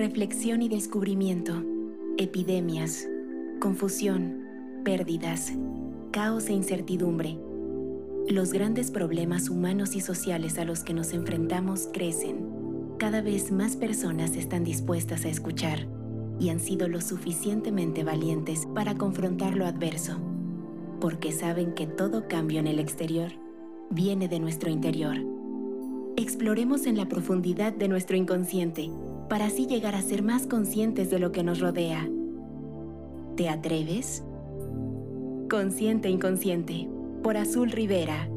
Reflexión y descubrimiento. Epidemias. Confusión. Pérdidas. Caos e incertidumbre. Los grandes problemas humanos y sociales a los que nos enfrentamos crecen. Cada vez más personas están dispuestas a escuchar y han sido lo suficientemente valientes para confrontar lo adverso, porque saben que todo cambio en el exterior viene de nuestro interior. Exploremos en la profundidad de nuestro inconsciente para así llegar a ser más conscientes de lo que nos rodea. ¿Te atreves? Consciente Inconsciente, por Azul Rivera.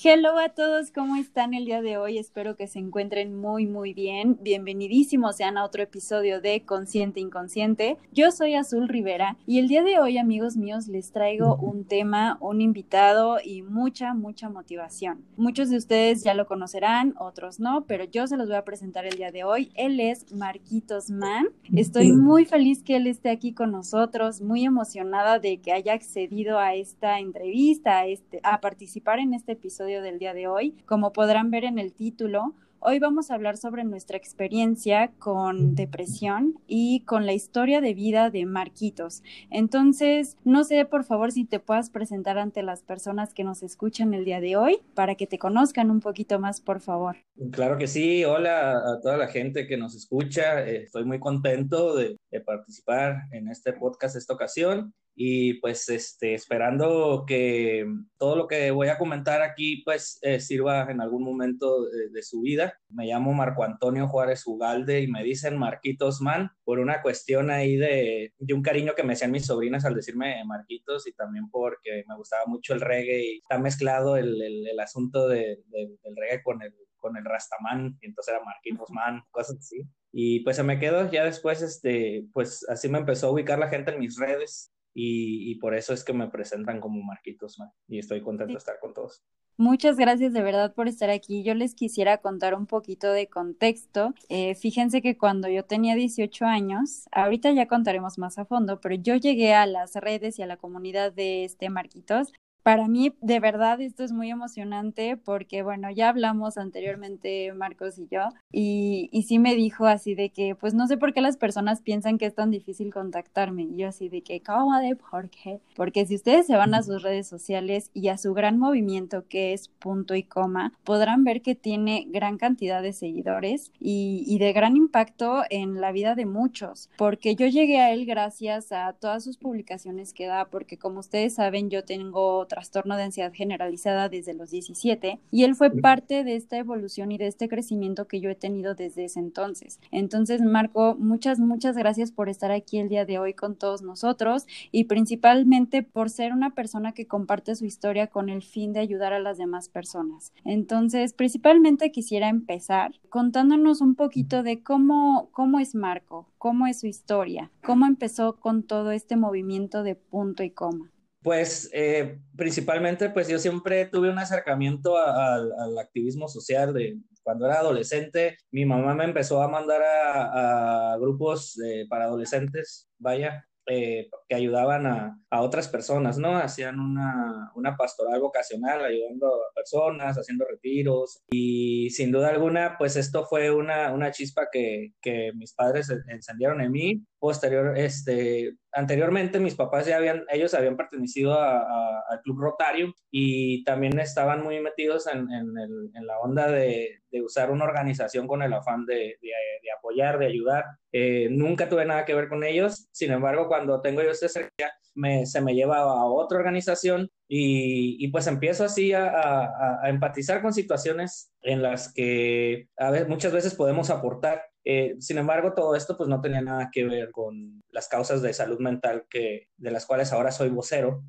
Hello a todos, ¿cómo están el día de hoy? Espero que se encuentren muy, muy bien. Bienvenidísimos sean a otro episodio de Consciente Inconsciente. Yo soy Azul Rivera y el día de hoy, amigos míos, les traigo un tema, un invitado y mucha, mucha motivación. Muchos de ustedes ya lo conocerán, otros no, pero yo se los voy a presentar el día de hoy. Él es Marquitos Man. Estoy muy feliz que él esté aquí con nosotros, muy emocionada de que haya accedido a esta entrevista, a, este, a participar en este episodio del día de hoy. Como podrán ver en el título, Hoy vamos a hablar sobre nuestra experiencia con depresión y con la historia de vida de Marquitos. Entonces, no sé, por favor, si te puedas presentar ante las personas que nos escuchan el día de hoy para que te conozcan un poquito más, por favor. Claro que sí. Hola a toda la gente que nos escucha. Estoy muy contento de, de participar en este podcast esta ocasión y pues este, esperando que todo lo que voy a comentar aquí pues eh, sirva en algún momento de, su vida. Me llamo Marco Antonio Juárez Ugalde y me dicen Marquitos Man por una cuestión ahí de, de un cariño que me hacían mis sobrinas al decirme Marquitos y también porque me gustaba mucho el reggae y está mezclado el, el, asunto de, del reggae con el con el Rastaman, y entonces era Marquitos Man, cosas así. Y pues se me quedó, ya después, este, pues así me empezó a ubicar la gente en mis redes y, por eso es que me presentan como Marquitos Man y estoy contento de estar con todos. Muchas gracias de verdad por estar aquí. Yo les quisiera contar un poquito de contexto. Eh, fíjense que cuando yo tenía 18 años, ahorita ya contaremos más a fondo, pero yo llegué a las redes y a la comunidad de este Marquitos para mí, de verdad, esto es muy emocionante porque, bueno, ya hablamos anteriormente, Marcos y yo, y, y sí me dijo así de que, pues no sé por qué las personas piensan que es tan difícil contactarme. Y yo así de que, ¿cómo de por qué? Porque si ustedes se van a sus redes sociales y a su gran movimiento que es punto y coma, podrán ver que tiene gran cantidad de seguidores y, y de gran impacto en la vida de muchos. Porque yo llegué a él gracias a todas sus publicaciones que da, porque como ustedes saben, yo tengo trastorno de ansiedad generalizada desde los 17 y él fue parte de esta evolución y de este crecimiento que yo he tenido desde ese entonces. Entonces, Marco, muchas, muchas gracias por estar aquí el día de hoy con todos nosotros y principalmente por ser una persona que comparte su historia con el fin de ayudar a las demás personas. Entonces, principalmente quisiera empezar contándonos un poquito de cómo, cómo es Marco, cómo es su historia, cómo empezó con todo este movimiento de punto y coma. Pues eh, principalmente, pues yo siempre tuve un acercamiento al activismo social de cuando era adolescente. Mi mamá me empezó a mandar a, grupos para adolescentes, vaya, eh, que ayudaban a, a, otras personas, ¿no? Hacían una, una, pastoral vocacional, ayudando a personas, haciendo retiros. Y sin duda alguna, pues esto fue una, una chispa que, que mis padres encendieron en mí. Posterior, este, anteriormente mis papás ya habían, ellos habían pertenecido al Club Rotario y también estaban muy metidos en, en, el, en la onda de, de, usar una organización con el afán de, de, apoyar, de ayudar. Eh, nunca tuve nada que ver con ellos, sin embargo, cuando tengo yo este cerca, me, se me lleva a otra organización y, y pues empiezo así a, a, a, empatizar con situaciones en las que a veces, muchas veces podemos aportar eh, sin embargo, todo esto pues no tenía nada que ver con las causas de salud mental que, de las cuales ahora soy vocero,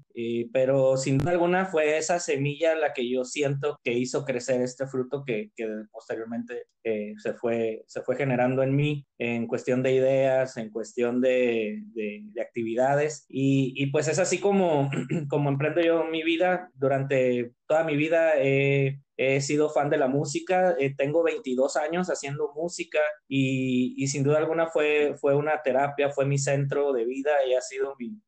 pero sin duda alguna fue esa semilla la que yo siento que hizo crecer este fruto que, que posteriormente eh, se, fue, se fue generando en mí en cuestión de ideas, en cuestión de, de, de actividades. Y, y, pues es así como, como emprendo yo mi vida durante toda mi vida. He sido fan de la música, eh, tengo 22 años haciendo música y, y, sin duda alguna fue, fue una terapia, fue mi centro de vida y ha sido mi,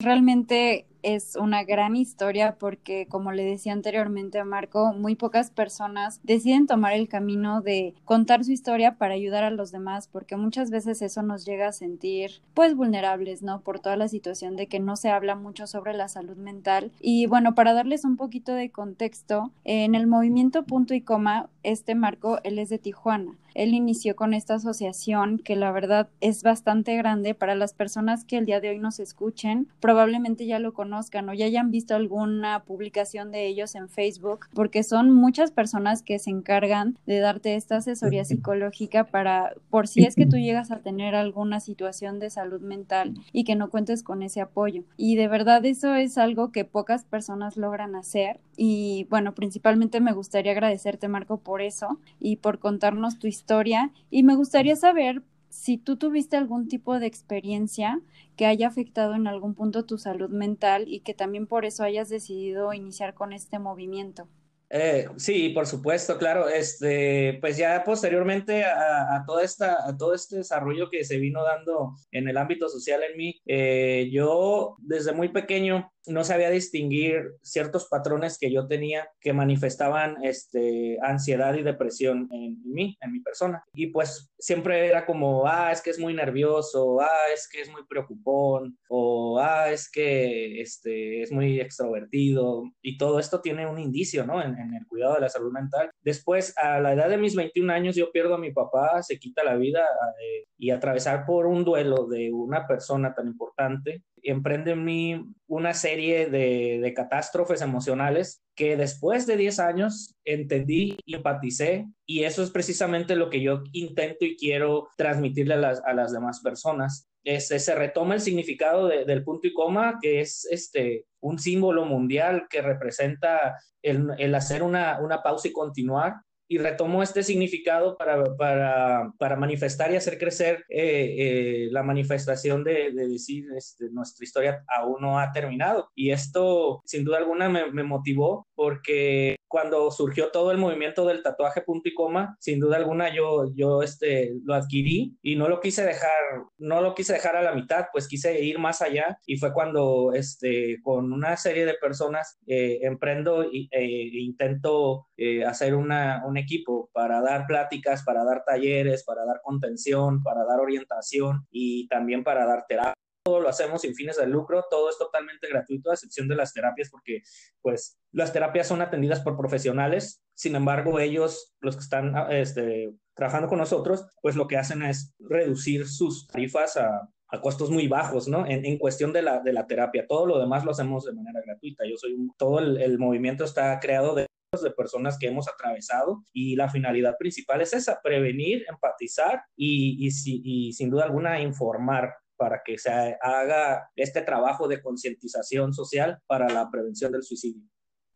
Realmente es una gran historia porque, como le decía anteriormente a Marco, muy pocas personas deciden tomar el camino de contar su historia para ayudar a los demás, porque muchas veces eso nos llega a sentir pues vulnerables, ¿no? Por toda la situación de que no se habla mucho sobre la salud mental. Y bueno, para darles un poquito de contexto, en el movimiento punto y coma, este Marco, él es de Tijuana. Él inició con esta asociación que la verdad es bastante grande para las personas que el día de hoy nos escuchen. Probablemente ya lo conozcan o ya hayan visto alguna publicación de ellos en Facebook, porque son muchas personas que se encargan de darte esta asesoría psicológica para, por si es que tú llegas a tener alguna situación de salud mental y que no cuentes con ese apoyo. Y de verdad eso es algo que pocas personas logran hacer. Y bueno, principalmente me gustaría agradecerte, Marco, por eso y por contarnos tu historia historia y me gustaría saber si tú tuviste algún tipo de experiencia que haya afectado en algún punto tu salud mental y que también por eso hayas decidido iniciar con este movimiento. Eh, sí, por supuesto, claro. Este, pues ya posteriormente a, toda esta, todo este desarrollo que se vino dando en el ámbito social en mí, eh, yo desde muy pequeño no sabía distinguir ciertos patrones que yo tenía que manifestaban este, ansiedad y depresión en mí, en mi persona. Y pues siempre era como, ah, es que es muy nervioso, ah, es que es muy preocupón, o ah, es que este, es muy extrovertido. Y todo esto tiene un indicio, ¿no? En, el cuidado de la salud mental. Después, a la edad de mis 21 años, yo pierdo a mi papá, se quita la vida eh, y atravesar por un duelo de una persona tan importante emprende en mí una serie de, de, catástrofes emocionales que después de 10 años entendí y empaticé y eso es precisamente lo que yo intento y quiero transmitirle a las, a las demás personas. Este, se retoma el significado del punto y coma, que es este, un símbolo mundial que representa el, el hacer una, una pausa y continuar y retomó este significado para, para, para manifestar y hacer crecer eh, eh, la manifestación de, de decir este, nuestra historia aún no ha terminado. Y esto, sin duda alguna, me, me motivó porque cuando surgió todo el movimiento del tatuaje punto y coma, sin duda alguna yo, yo este, lo adquirí y no lo quise dejar, no lo quise dejar a la mitad, pues quise ir más allá y fue cuando este, con una serie de personas eh, emprendo e, intento hacer una, un equipo para dar pláticas, para dar talleres, para dar contención, para dar orientación y también para dar terapia todo lo hacemos sin fines de lucro, todo es totalmente gratuito, a excepción de las terapias, porque pues las terapias son atendidas por profesionales, sin embargo ellos, los que están este, trabajando con nosotros, pues lo que hacen es reducir sus tarifas a, a costos muy bajos, ¿no? En, en, cuestión de la, de la terapia, todo lo demás lo hacemos de manera gratuita. Yo soy un, todo el, el movimiento está creado de de personas que hemos atravesado y la finalidad principal es esa, prevenir, empatizar y, y, y sin duda alguna informar para que se haga este trabajo de concientización social para la prevención del suicidio.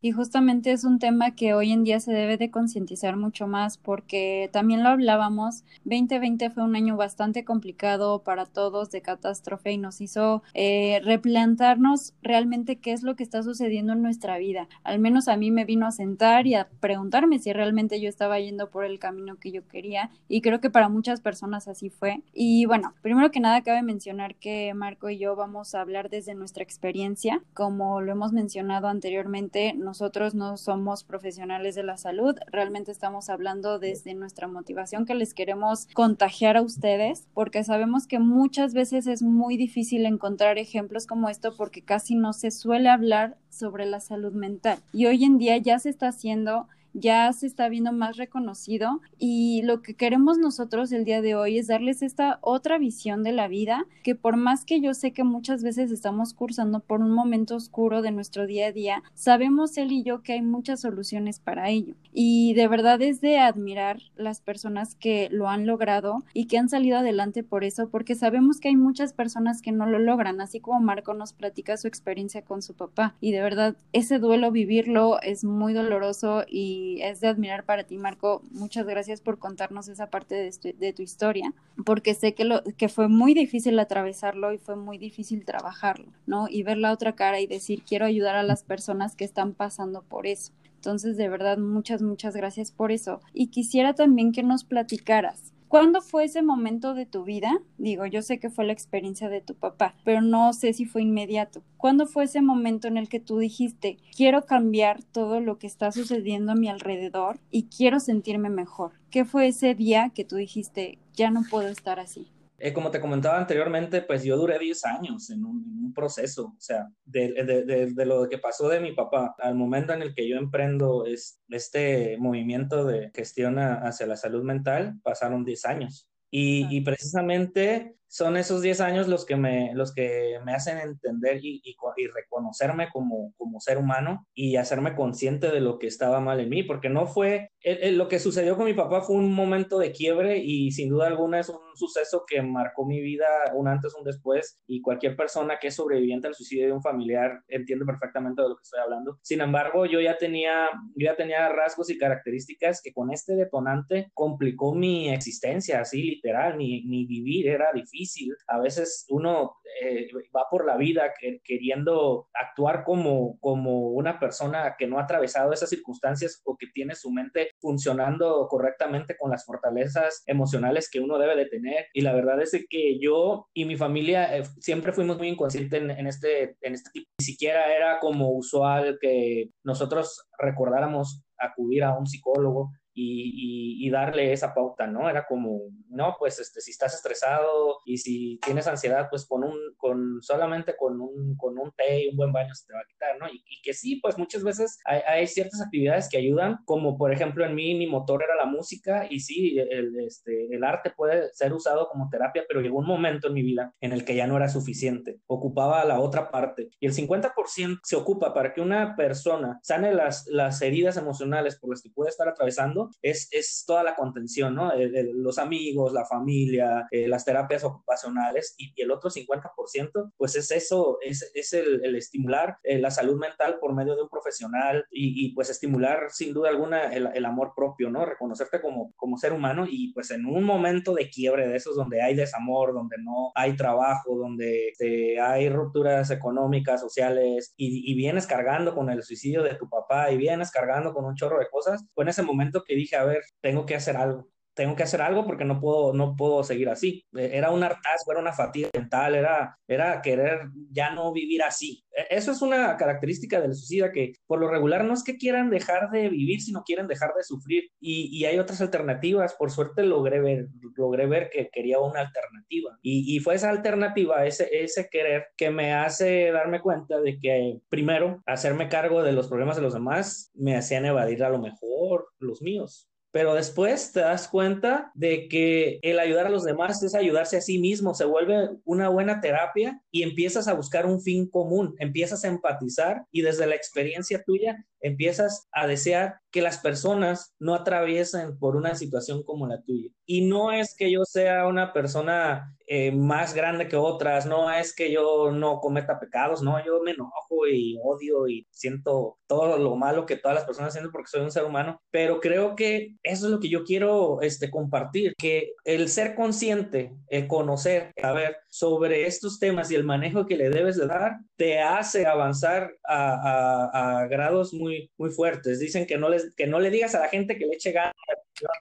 Y justamente es un tema que hoy en día se debe de concientizar mucho más porque también lo hablábamos, 2020 fue un año bastante complicado para todos de catástrofe y nos hizo eh, replantarnos realmente qué es lo que está sucediendo en nuestra vida. Al menos a mí me vino a sentar y a preguntarme si realmente yo estaba yendo por el camino que yo quería y creo que para muchas personas así fue. Y bueno, primero que nada cabe mencionar que Marco y yo vamos a hablar desde nuestra experiencia. Como lo hemos mencionado anteriormente, nosotros no somos profesionales de la salud, realmente estamos hablando desde nuestra motivación que les queremos contagiar a ustedes, porque sabemos que muchas veces es muy difícil encontrar ejemplos como esto porque casi no se suele hablar sobre la salud mental. Y hoy en día ya se está haciendo ya se está viendo más reconocido y lo que queremos nosotros el día de hoy es darles esta otra visión de la vida que por más que yo sé que muchas veces estamos cursando por un momento oscuro de nuestro día a día, sabemos él y yo que hay muchas soluciones para ello. Y de verdad es de admirar las personas que lo han logrado y que han salido adelante por eso porque sabemos que hay muchas personas que no lo logran, así como Marco nos platica su experiencia con su papá. Y de verdad ese duelo vivirlo es muy doloroso y es de admirar para ti, Marco. Muchas gracias por contarnos esa parte de, tu historia, porque sé que, lo, que fue muy difícil atravesarlo y fue muy difícil trabajarlo, ¿no? Y ver la otra cara y decir, quiero ayudar a las personas que están pasando por eso. Entonces, de verdad, muchas, muchas gracias por eso. Y quisiera también que nos platicaras ¿Cuándo fue ese momento de tu vida? Digo, yo sé que fue la experiencia de tu papá, pero no sé si fue inmediato. ¿Cuándo fue ese momento en el que tú dijiste, quiero cambiar todo lo que está sucediendo a mi alrededor y quiero sentirme mejor? ¿Qué fue ese día que tú dijiste, ya no puedo estar así? Eh, como te comentaba anteriormente, pues yo duré 10 años en un, proceso, o sea, de, de, de, lo que pasó de mi papá al momento en el que yo emprendo es, este movimiento de gestión hacia la salud mental, pasaron 10 años. Y, y, precisamente son esos 10 años los que me, los que me hacen entender y, y, reconocerme como, como ser humano y hacerme consciente de lo que estaba mal en mí, porque no fue, lo que sucedió con mi papá fue un momento de quiebre y sin duda alguna es un suceso que marcó mi vida un antes, un después y cualquier persona que es sobreviviente al suicidio de un familiar entiende perfectamente de lo que estoy hablando. Sin embargo, yo ya tenía, ya tenía rasgos y características que con este detonante complicó mi existencia, así literal, mi, mi vivir era difícil a veces uno eh, va por la vida queriendo actuar como, como una persona que no ha atravesado esas circunstancias o que tiene su mente funcionando correctamente con las fortalezas emocionales que uno debe de tener. Y la verdad es que yo y mi familia eh, siempre fuimos muy inconscientes en, este, en este tipo. Ni siquiera era como usual que nosotros recordáramos acudir a un psicólogo y, y, darle esa pauta, ¿no? Era como, no, pues este, si estás estresado y si tienes ansiedad, pues con un, con solamente con un, con un té y un buen baño se te va a quitar, ¿no? Y, que sí, pues muchas veces hay, hay, ciertas actividades que ayudan, como por ejemplo en mí mi motor era la música y sí, el, este, el arte puede ser usado como terapia, pero llegó un momento en mi vida en el que ya no era suficiente, ocupaba la otra parte y el 50% se ocupa para que una persona sane las, las heridas emocionales por las que puede estar atravesando es, es toda la contención, ¿no? los amigos, la familia, eh, las terapias ocupacionales y, el otro 50%, pues es eso, es, es el, el estimular eh, la salud mental por medio de un profesional y, y pues estimular sin duda alguna el, el, amor propio, ¿no? Reconocerte como, como ser humano y pues en un momento de quiebre de esos donde hay desamor, donde no hay trabajo, donde este, hay rupturas económicas, sociales y, y vienes cargando con el suicidio de tu papá y vienes cargando con un chorro de cosas, fue en ese momento que dije, a ver, tengo que hacer algo tengo que hacer algo porque no puedo, no puedo seguir así. E, era un hartazgo, era una fatiga mental, era, era querer ya no vivir así. E, eso es una característica del suicida que por lo regular no es que quieran dejar de vivir, sino quieren dejar de sufrir. Y, y hay otras alternativas. Por suerte logré ver, logré ver que quería una alternativa. Y, y, fue esa alternativa, ese, ese querer, que me hace darme cuenta de que primero hacerme cargo de los problemas de los demás me hacían evadir a lo mejor los míos pero después te das cuenta de que el ayudar a los demás es ayudarse a sí mismo, se vuelve una buena terapia y empiezas a buscar un fin común, empiezas a empatizar y desde la experiencia tuya empiezas a desear que las personas no atraviesen por una situación como la tuya. Y no es que yo sea una persona eh, más grande que otras, no es que yo no cometa pecados, no, yo me enojo y odio y siento todo lo malo que todas las personas sienten porque soy un ser humano, pero creo que eso es lo que yo quiero este, compartir, que el ser consciente, el conocer, saber sobre estos temas y el manejo que le debes de dar, te hace avanzar a, a, a grados muy muy, fuertes. Dicen que no, les, que no le digas a la gente que le eche ganas,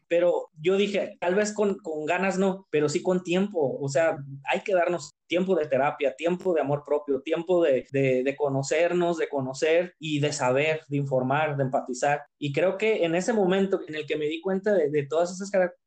pero yo dije, tal vez con, con ganas no, pero sí con tiempo. O sea, hay que darnos tiempo de terapia, tiempo de amor propio, tiempo de, de, de, conocernos, de conocer y de saber, de informar, de empatizar. Y creo que en ese momento en el que me di cuenta de, de todas esas características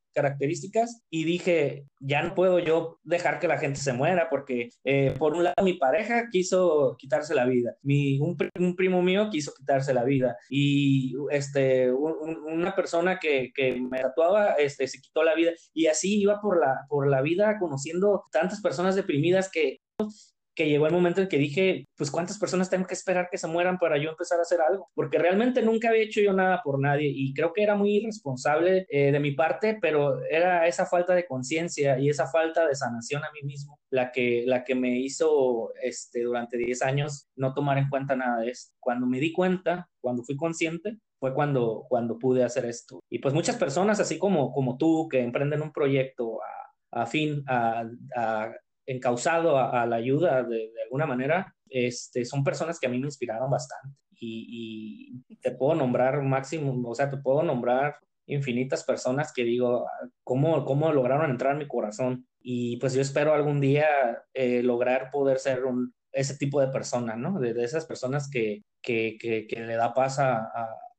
y dije, ya no puedo yo dejar que la gente se muera porque eh, por un lado mi pareja quiso quitarse la vida, mi, un, primo mío quiso quitarse la vida y este, un, una persona que, que, me tatuaba este, se quitó la vida y así iba por la, por la vida conociendo tantas personas deprimidas que que llegó el momento en que dije, pues cuántas personas tengo que esperar que se mueran para yo empezar a hacer algo, porque realmente nunca había hecho yo nada por nadie y creo que era muy irresponsable eh, de mi parte, pero era esa falta de conciencia y esa falta de sanación a mí mismo la que, la que me hizo este, durante 10 años no tomar en cuenta nada de esto. Cuando me di cuenta, cuando fui consciente, fue cuando, cuando pude hacer esto. Y pues muchas personas, así como, como tú, que emprenden un proyecto a, a fin, a, a encausado a, a la ayuda de, alguna manera, este, son personas que a mí me inspiraron bastante. Y, y, te puedo nombrar máximo, o sea, te puedo nombrar infinitas personas que digo, ¿cómo, cómo lograron entrar en mi corazón? Y pues yo espero algún día eh, lograr poder ser un, ese tipo de persona, ¿no? De, esas personas que, que, que, le da paz a,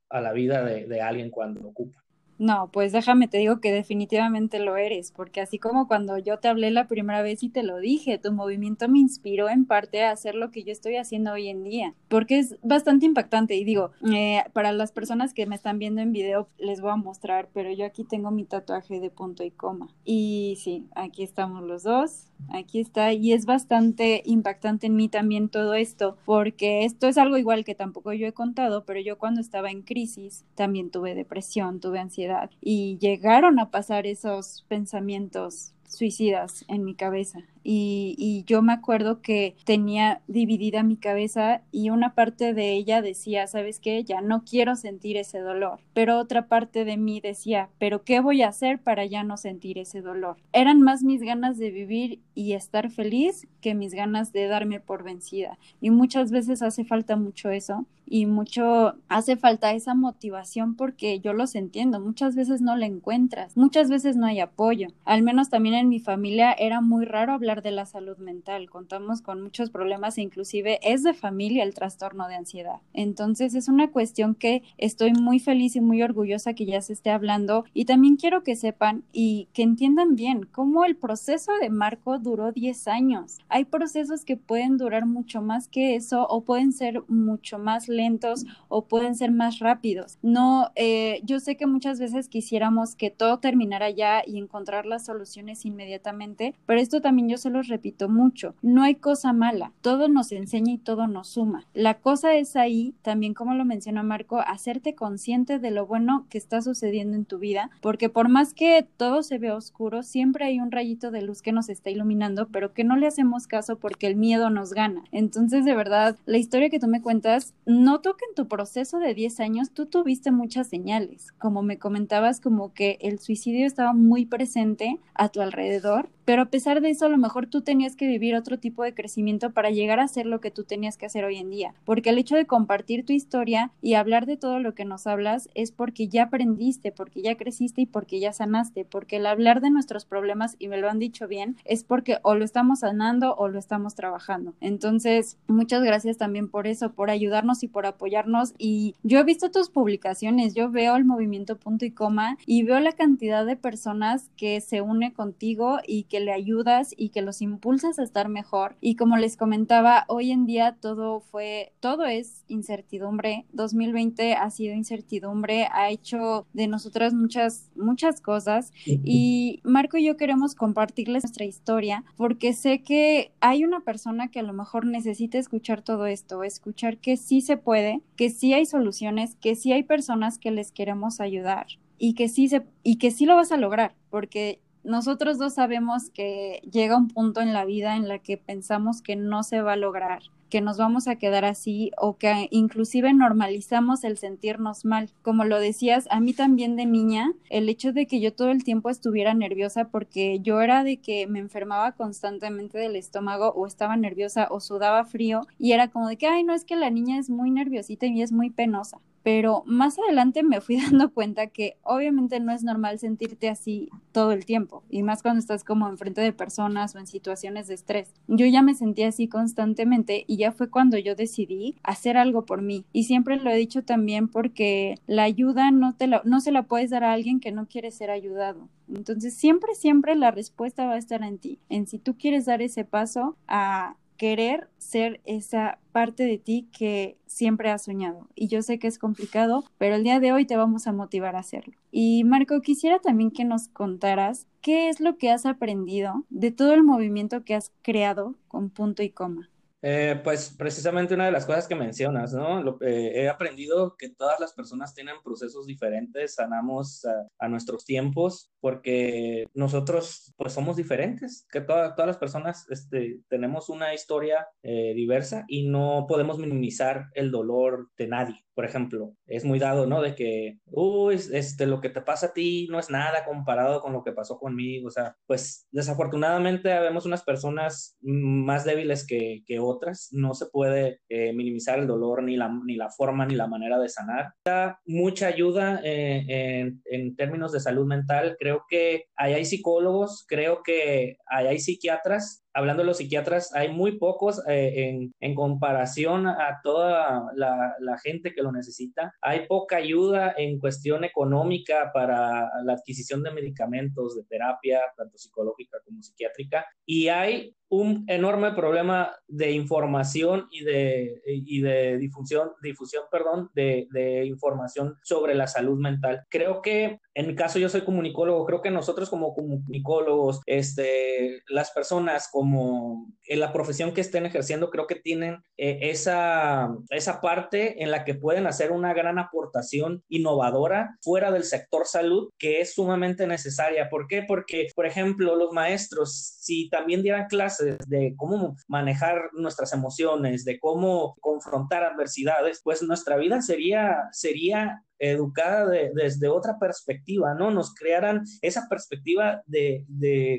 a, la vida de, de alguien cuando ocupa. No, pues déjame te digo que definitivamente lo eres, porque así como cuando yo te hablé la primera vez y te lo dije, tu movimiento me inspiró en parte a hacer lo que yo estoy haciendo hoy en día, porque es bastante impactante y digo, eh, para las personas que me están viendo en video les voy a mostrar, pero yo aquí tengo mi tatuaje de punto y coma. Y sí, aquí estamos los dos, aquí está, y es bastante impactante en mí también todo esto, porque esto es algo igual que tampoco yo he contado, pero yo cuando estaba en crisis también tuve depresión, tuve ansiedad y llegaron a pasar esos pensamientos suicidas en mi cabeza y, yo me acuerdo que tenía dividida mi cabeza y una parte de ella decía, ¿sabes qué? Ya no quiero sentir ese dolor, pero otra parte de mí decía, ¿pero qué voy a hacer para ya no sentir ese dolor? Eran más mis ganas de vivir y estar feliz que mis ganas de darme por vencida. Y muchas veces hace falta mucho eso y mucho hace falta esa motivación porque yo los entiendo, muchas veces no la encuentras, muchas veces no hay apoyo, al menos también en mi familia era muy raro hablar de la salud mental. Contamos con muchos problemas inclusive es de familia el trastorno de ansiedad. Entonces es una cuestión que estoy muy feliz y muy orgullosa que ya se esté hablando y también quiero que sepan y que entiendan bien cómo el proceso de Marco duró 10 años. Hay procesos que pueden durar mucho más que eso o pueden ser mucho más lentos o pueden ser más rápidos. No, eh, yo sé que muchas veces quisiéramos que todo terminara ya y encontrar las soluciones inmediatamente, pero esto también yo los repito mucho, no hay cosa mala, todo nos enseña y todo nos suma. La cosa es ahí, también como lo menciona Marco, hacerte consciente de lo bueno que está sucediendo en tu vida, porque por más que todo se vea oscuro, siempre hay un rayito de luz que nos está iluminando, pero que no le hacemos caso porque el miedo nos gana. Entonces, de verdad, la historia que tú me cuentas, noto que en tu proceso de 10 años tú tuviste muchas señales, como me comentabas, como que el suicidio estaba muy presente a tu alrededor, pero a pesar de eso, a lo mejor tú tenías que vivir otro tipo de crecimiento para llegar a ser lo que tú tenías que hacer hoy en día. Porque el hecho de compartir tu historia y hablar de todo lo que nos hablas es porque ya aprendiste, porque ya creciste y porque ya sanaste. Porque el hablar de nuestros problemas, y me lo han dicho bien, es porque o lo estamos sanando o lo estamos trabajando. Entonces, muchas gracias también por eso, por ayudarnos y por apoyarnos. Y yo he visto tus publicaciones, yo veo el movimiento punto y coma y veo la cantidad de personas que se une contigo y que le ayudas y que los impulsas a estar mejor. Y como les comentaba, hoy en día todo fue, todo es incertidumbre. 2020 ha sido incertidumbre, ha hecho de nosotras muchas, muchas cosas. Y Marco y yo queremos compartirles nuestra historia porque sé que hay una persona que a lo mejor necesita escuchar todo esto, escuchar que sí se puede, que sí hay soluciones, que sí hay personas que les queremos ayudar y que sí se y que sí lo vas a lograr, porque nosotros dos sabemos que llega un punto en la vida en la que pensamos que no se va a lograr, que nos vamos a quedar así o que inclusive normalizamos el sentirnos mal. Como lo decías, a mí también de niña, el hecho de que yo todo el tiempo estuviera nerviosa porque yo era de que me enfermaba constantemente del estómago o estaba nerviosa o sudaba frío y era como de que, ay, no es que la niña es muy nerviosita y es muy penosa pero más adelante me fui dando cuenta que obviamente no es normal sentirte así todo el tiempo y más cuando estás como enfrente de personas o en situaciones de estrés. Yo ya me sentía así constantemente y ya fue cuando yo decidí hacer algo por mí y siempre lo he dicho también porque la ayuda no te la, no se la puedes dar a alguien que no quiere ser ayudado. Entonces siempre siempre la respuesta va a estar en ti, en si tú quieres dar ese paso a querer ser esa parte de ti que siempre has soñado. Y yo sé que es complicado, pero el día de hoy te vamos a motivar a hacerlo. Y Marco, quisiera también que nos contaras qué es lo que has aprendido de todo el movimiento que has creado con punto y coma. Eh, pues precisamente una de las cosas que mencionas, ¿no? Eh, he aprendido que todas las personas tienen procesos diferentes, sanamos a, nuestros tiempos, porque nosotros pues somos diferentes, que todas las personas este, tenemos una historia eh, diversa y no podemos minimizar el dolor de nadie por ejemplo, es muy dado, ¿no? De que, uy, este, lo que te pasa a ti no es nada comparado con lo que pasó conmigo, o sea, pues desafortunadamente vemos unas personas más débiles que, que otras, no se puede eh, minimizar el dolor ni la, ni la forma ni la manera de sanar. Da mucha ayuda eh, en, en, términos de salud mental, creo que ahí hay psicólogos, creo que ahí hay psiquiatras hablando de los psiquiatras, hay muy pocos eh, en, en, comparación a toda la, la, gente que lo necesita. Hay poca ayuda en cuestión económica para la adquisición de medicamentos, de terapia, tanto psicológica como psiquiátrica. Y hay un enorme problema de información y de, y de difusión, difusión perdón, de, de, información sobre la salud mental. Creo que en mi caso yo soy comunicólogo, creo que nosotros como comunicólogos, este, las personas como en la profesión que estén ejerciendo, creo que tienen eh, esa, esa parte en la que pueden hacer una gran aportación innovadora fuera del sector salud que es sumamente necesaria. ¿Por qué? Porque, por ejemplo, los maestros, si también dieran clases, de cómo manejar nuestras emociones, de cómo confrontar adversidades, pues nuestra vida sería, sería educada desde otra perspectiva, ¿no? Nos crearan esa perspectiva de,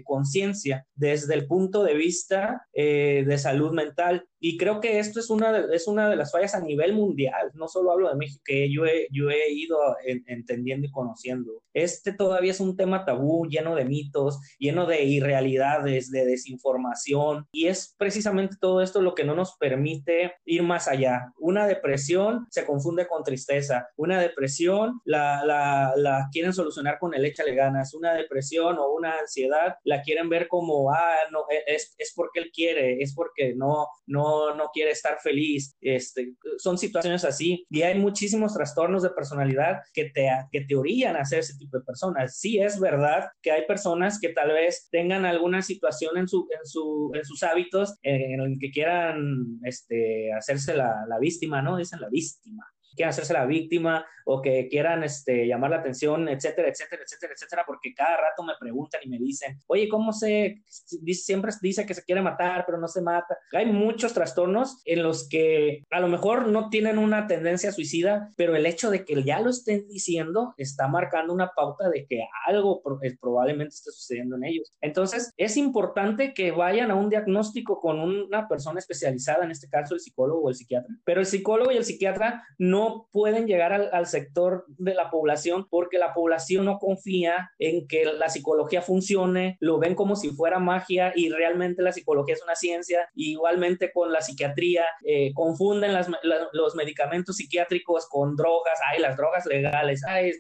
conciencia desde el punto de vista eh, de salud mental. Y creo que esto es una, de, es una de las fallas a nivel mundial, no solo hablo de México, que yo he, yo he ido en, entendiendo y conociendo. Este todavía es un tema tabú, lleno de mitos, lleno de irrealidades, de desinformación, y es precisamente todo esto lo que no nos permite ir más allá. Una depresión se confunde con tristeza, una depresión depresión la, la, la, quieren solucionar con el échale ganas. Una depresión o una ansiedad la quieren ver como, ah, no, e, es, es porque él quiere, es porque no, no, no quiere estar feliz. Este, son situaciones así. Y hay muchísimos trastornos de personalidad que te, que te orillan a ser ese tipo de personas. Sí es verdad que hay personas que tal vez tengan alguna situación en, su, en, su, en sus hábitos en el que quieran este, hacerse la, la víctima, ¿no? Dicen la víctima quieran hacerse la víctima o que quieran este, llamar la atención, etcétera, etcétera, etcétera, etcétera, porque cada rato me preguntan y me dicen, oye, ¿cómo se, siempre dice que se quiere matar, pero no se mata? Hay muchos trastornos en los que a lo mejor no tienen una tendencia suicida, pero el hecho de que ya lo estén diciendo está marcando una pauta de que algo probablemente esté sucediendo en ellos. Entonces, es importante que vayan a un diagnóstico con una persona especializada, en este caso el psicólogo o el psiquiatra, pero el psicólogo y el psiquiatra no pueden llegar al, al, sector de la población porque la población no confía en que la psicología funcione, lo ven como si fuera magia y realmente la psicología es una ciencia. igualmente con la psiquiatría, eh, confunden las, la, los medicamentos psiquiátricos con drogas, ay, las drogas legales, ay, es,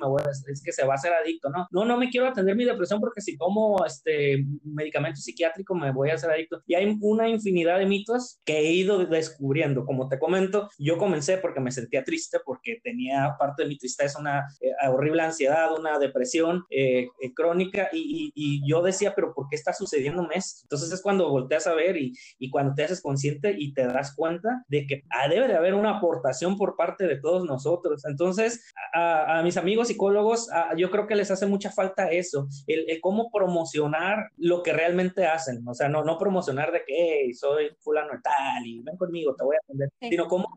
es, que se va a hacer adicto, ¿no? No, no me quiero atender mi depresión porque si tomo este medicamento psiquiátrico me voy a hacer adicto. Y hay una infinidad de mitos que he ido descubriendo. Como te comento, yo comencé porque me sentía triste porque tenía parte de mi tristeza una eh, horrible ansiedad, una depresión eh, eh, crónica y, y, yo decía, pero ¿por qué está sucediéndome esto? Entonces es cuando volteas a ver y, y cuando te haces consciente y te das cuenta de que ah, debe de haber una aportación por parte de todos nosotros. Entonces, a, a mis amigos psicólogos, a, yo creo que les hace mucha falta eso, el, el, cómo promocionar lo que realmente hacen, o sea, no, no promocionar de que hey, soy fulano tal y ven conmigo, te voy a atender, sino cómo,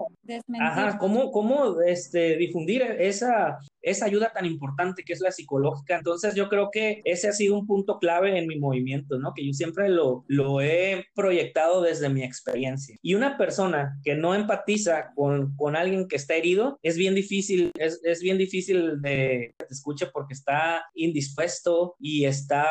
ajá, cómo, cómo este, difundir esa, esa ayuda tan importante que es la psicológica. Entonces yo creo que ese ha sido un punto clave en mi movimiento, ¿no? Que yo siempre lo, lo he proyectado desde mi experiencia. Y una persona que no empatiza con, con alguien que está herido, es bien difícil, es, es bien difícil de que te escuche porque está indispuesto y está,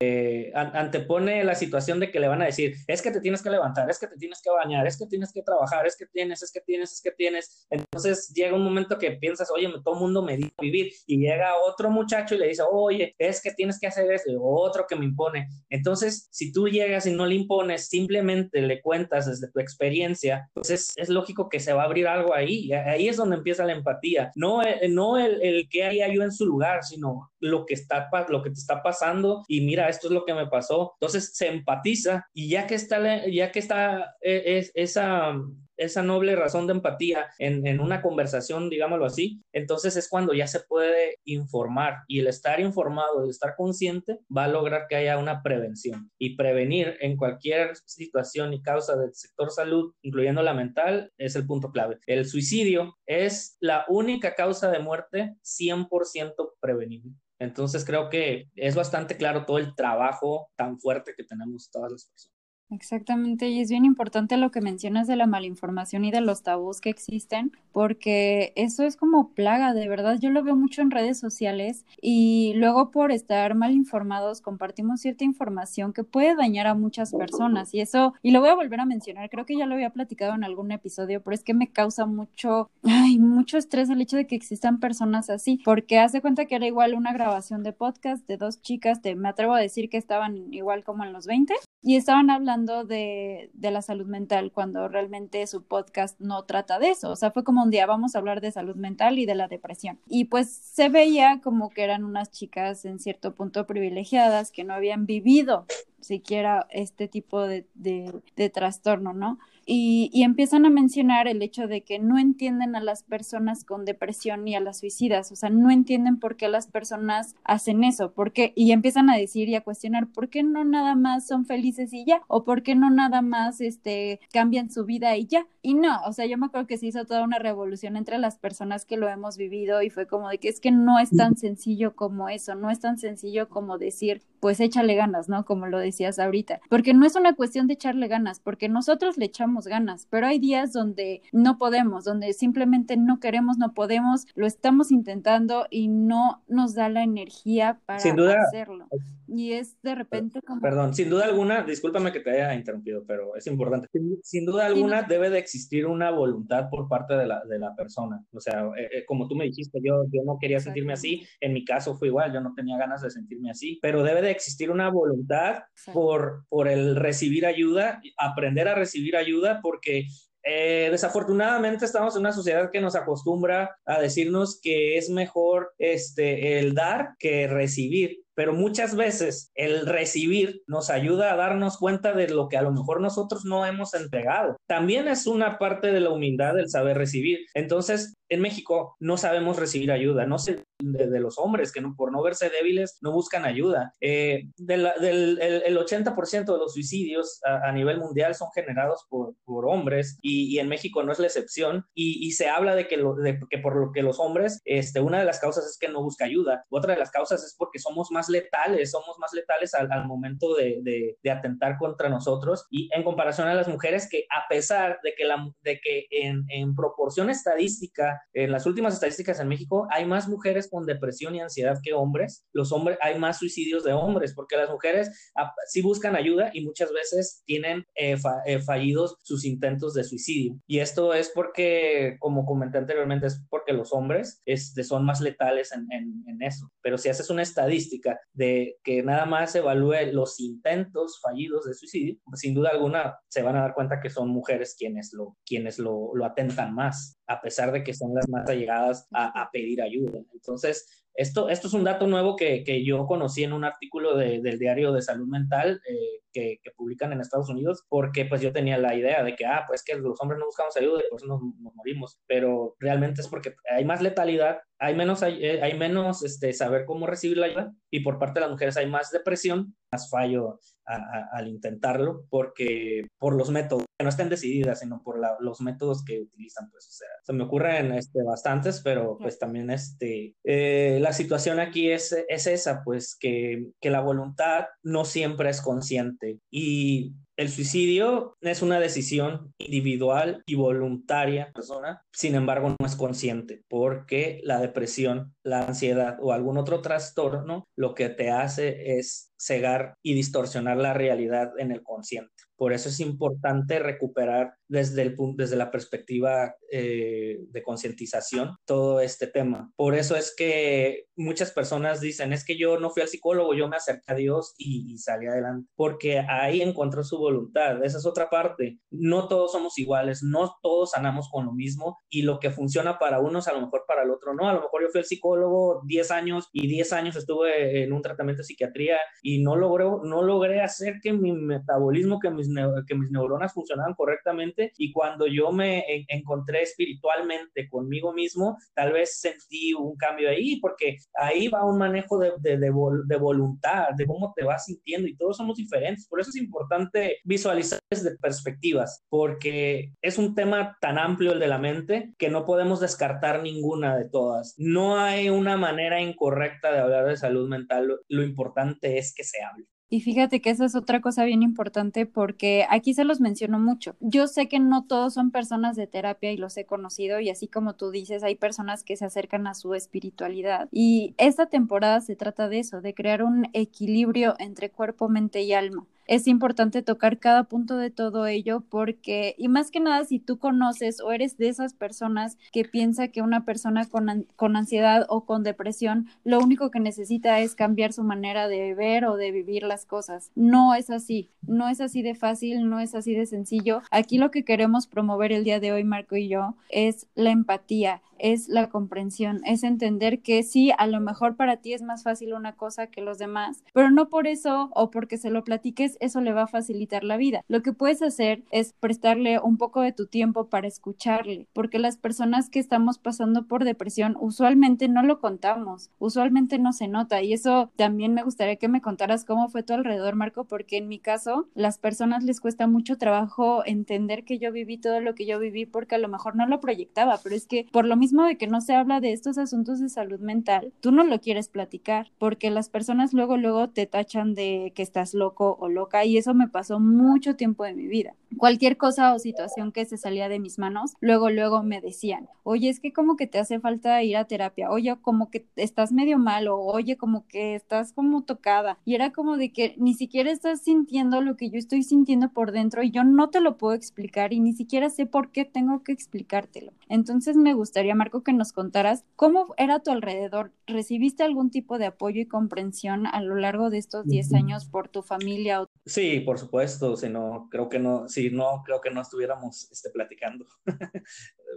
eh, la situación de que le van a decir, es que te tienes que levantar, es que te tienes que bañar, es que tienes que trabajar, es que tienes, es que tienes, es que tienes. Entonces llega un momento que piensas, oye, todo el mundo me vivir, y llega otro muchacho y le dice, oye, es que tienes que hacer eso, otro que me impone. Entonces, si tú llegas y no le impones, simplemente le cuentas desde tu experiencia, pues es, es lógico que se va a abrir algo ahí, ahí es donde empieza la empatía, no, eh, no el, el que haya yo en su lugar, sino lo que, está, lo que te está pasando. Y mira, esto es lo que me pasó. Entonces se empatiza. Y ya que está, ya que está eh, es, esa esa noble razón de empatía en, en una conversación, digámoslo así, entonces es cuando ya se puede informar y el estar informado, el estar consciente va a lograr que haya una prevención y prevenir en cualquier situación y causa del sector salud, incluyendo la mental, es el punto clave. El suicidio es la única causa de muerte 100% prevenible. Entonces creo que es bastante claro todo el trabajo tan fuerte que tenemos todas las personas. Exactamente, y es bien importante lo que mencionas de la malinformación y de los tabús que existen, porque eso es como plaga, de verdad, yo lo veo mucho en redes sociales y luego por estar mal informados compartimos cierta información que puede dañar a muchas personas y eso, y lo voy a volver a mencionar, creo que ya lo había platicado en algún episodio, pero es que me causa mucho, ay, mucho estrés el hecho de que existan personas así, porque hace cuenta que era igual una grabación de podcast de dos chicas, te, me atrevo a decir que estaban igual como en los 20 y estaban hablando de, de, la salud mental cuando realmente su podcast no trata de eso. O sea, fue como un día vamos a hablar de salud mental y de la depresión. Y pues se veía como que eran unas chicas en cierto punto privilegiadas que no habían vivido siquiera este tipo de, de, de trastorno, ¿no? y, empiezan a mencionar el hecho de que no entienden a las personas con depresión y a las suicidas, o sea, no entienden por qué las personas hacen eso, porque y empiezan a decir y a cuestionar por qué no nada más son felices y ya, o por qué no nada más este cambian su vida y ya. Y no, o sea, yo me acuerdo que se hizo toda una revolución entre las personas que lo hemos vivido y fue como de que es que no es tan sencillo como eso, no es tan sencillo como decir, pues échale ganas, ¿no? Como lo decías ahorita, porque no es una cuestión de echarle ganas, porque nosotros le echamos ganas, pero hay días donde no podemos, donde simplemente no queremos, no podemos, lo estamos intentando y no nos da la energía para hacerlo. Y es de repente como... Perdón, sin duda alguna, discúlpame que te haya interrumpido, pero es importante. Sin, duda alguna debe de existir una voluntad por parte de la, de la persona. O sea, eh, eh, como tú me dijiste, yo, yo no quería sentirme así, en mi caso fue igual, yo no tenía ganas de sentirme así, pero debe de existir una voluntad por, por el recibir ayuda, aprender a recibir ayuda porque eh, desafortunadamente estamos en una sociedad que nos acostumbra a decirnos que es mejor este, el dar que recibir pero muchas veces el recibir nos ayuda a darnos cuenta de lo que a lo mejor nosotros no hemos entregado. También es una parte de la humildad el saber recibir. Entonces, en México no sabemos recibir ayuda, no sé de, los hombres que no, por no verse débiles no buscan ayuda. Eh, del el, 80% de los suicidios a, nivel mundial son generados por, por hombres y, en México no es la excepción y, se habla de que, lo, de que por lo que los hombres, este, una de las causas es que no busca ayuda, otra de las causas es porque somos más letales, somos más letales al, al momento de, de, atentar contra nosotros y en comparación a las mujeres que a pesar de que, la, de que en, en proporción estadística, en las últimas estadísticas en México, hay más mujeres con depresión y ansiedad que hombres, los hombres, hay más suicidios de hombres porque las mujeres ah, sí buscan ayuda y muchas veces tienen eh, eh, fallidos sus intentos de suicidio. Y esto es porque, como comenté anteriormente, es porque los hombres este, son más letales en, en, en eso. Pero si haces una estadística de que nada más evalúe los intentos fallidos de suicidio, pues sin duda alguna se van a dar cuenta que son mujeres quienes lo, quienes lo, lo atentan más, a pesar de que son las más allegadas a, pedir ayuda. Entonces, esto, esto es un dato nuevo que, que yo conocí en un artículo de, del diario de salud mental eh, que, que, publican en Estados Unidos, porque pues yo tenía la idea de que, ah, pues que los hombres no buscamos ayuda y por eso nos, morimos, pero realmente es porque hay más letalidad, hay menos, hay, eh, hay menos este, saber cómo recibir la ayuda y por parte de las mujeres hay más depresión, más fallo al intentarlo porque por los métodos, que no estén decididas, sino por los métodos que utilizan, pues, o sea, se me ocurren este, bastantes, pero pues también este, eh, la situación aquí es, es esa, pues, que, que la voluntad no siempre es consciente y el suicidio es una decisión individual y voluntaria persona, sin embargo no es consciente, porque la depresión, la ansiedad o algún otro trastorno lo que te hace es cegar y distorsionar la realidad en el consciente. Por eso es importante recuperar desde, el, desde la perspectiva eh, de concientización todo este tema. Por eso es que muchas personas dicen, es que yo no fui al psicólogo, yo me acerqué a Dios y, y salí adelante, porque ahí encontró su voluntad. Esa es otra parte. No todos somos iguales, no todos sanamos con lo mismo y lo que funciona para unos a lo mejor para el otro no. A lo mejor yo fui al psicólogo 10 años y 10 años estuve en un tratamiento de psiquiatría y no logré, no logré hacer que mi metabolismo, que mi que mis neuronas funcionaban correctamente y cuando yo me encontré espiritualmente conmigo mismo, tal vez sentí un cambio ahí, porque ahí va un manejo de, de, de, voluntad, de cómo te vas sintiendo y todos somos diferentes. Por eso es importante visualizar desde perspectivas, porque es un tema tan amplio el de la mente que no podemos descartar ninguna de todas. No hay una manera incorrecta de hablar de salud mental, lo importante es que se hable. Y fíjate que esa es otra cosa bien importante porque aquí se los menciono mucho. Yo sé que no todos son personas de terapia y los he conocido y así como tú dices, hay personas que se acercan a su espiritualidad. Y esta temporada se trata de eso, de crear un equilibrio entre cuerpo, mente y alma es importante tocar cada punto de todo ello porque, y más que nada, si tú conoces o eres de esas personas que piensa que una persona con, con ansiedad o con depresión, lo único que necesita es cambiar su manera de ver o de vivir las cosas. No es así, no es así de fácil, no es así de sencillo. Aquí lo que queremos promover el día de hoy, Marco y yo, es la empatía, es la comprensión, es entender que sí, a lo mejor para ti es más fácil una cosa que los demás, pero no por eso o porque se lo platiques, eso le va a facilitar la vida. Lo que puedes hacer es prestarle un poco de tu tiempo para escucharle, porque las personas que estamos pasando por depresión usualmente no lo contamos, usualmente no se nota y eso también me gustaría que me contaras cómo fue tu alrededor, Marco, porque en mi caso, las personas les cuesta mucho trabajo entender que yo viví todo lo que yo viví porque a lo mejor no lo proyectaba, pero es que por lo mismo de que no se habla de estos asuntos de salud mental, tú no lo quieres platicar porque las personas luego, luego te tachan de que estás loco o loca y eso me pasó mucho tiempo de mi vida. Cualquier cosa o situación que se salía de mis manos, luego, luego me decían, oye, es que como que te hace falta ir a terapia, oye, como que estás medio mal o oye, como que estás como tocada. Y era como de que ni siquiera estás sintiendo lo que yo estoy sintiendo por dentro y yo no te lo puedo explicar y ni siquiera sé por qué tengo que explicártelo. Entonces me gustaría Marco, que nos contaras cómo era tu alrededor. ¿Recibiste algún tipo de apoyo y comprensión a lo largo de estos 10 años por tu familia? Sí, por supuesto. Si no, creo que no, si no, creo que no estuviéramos este, platicando.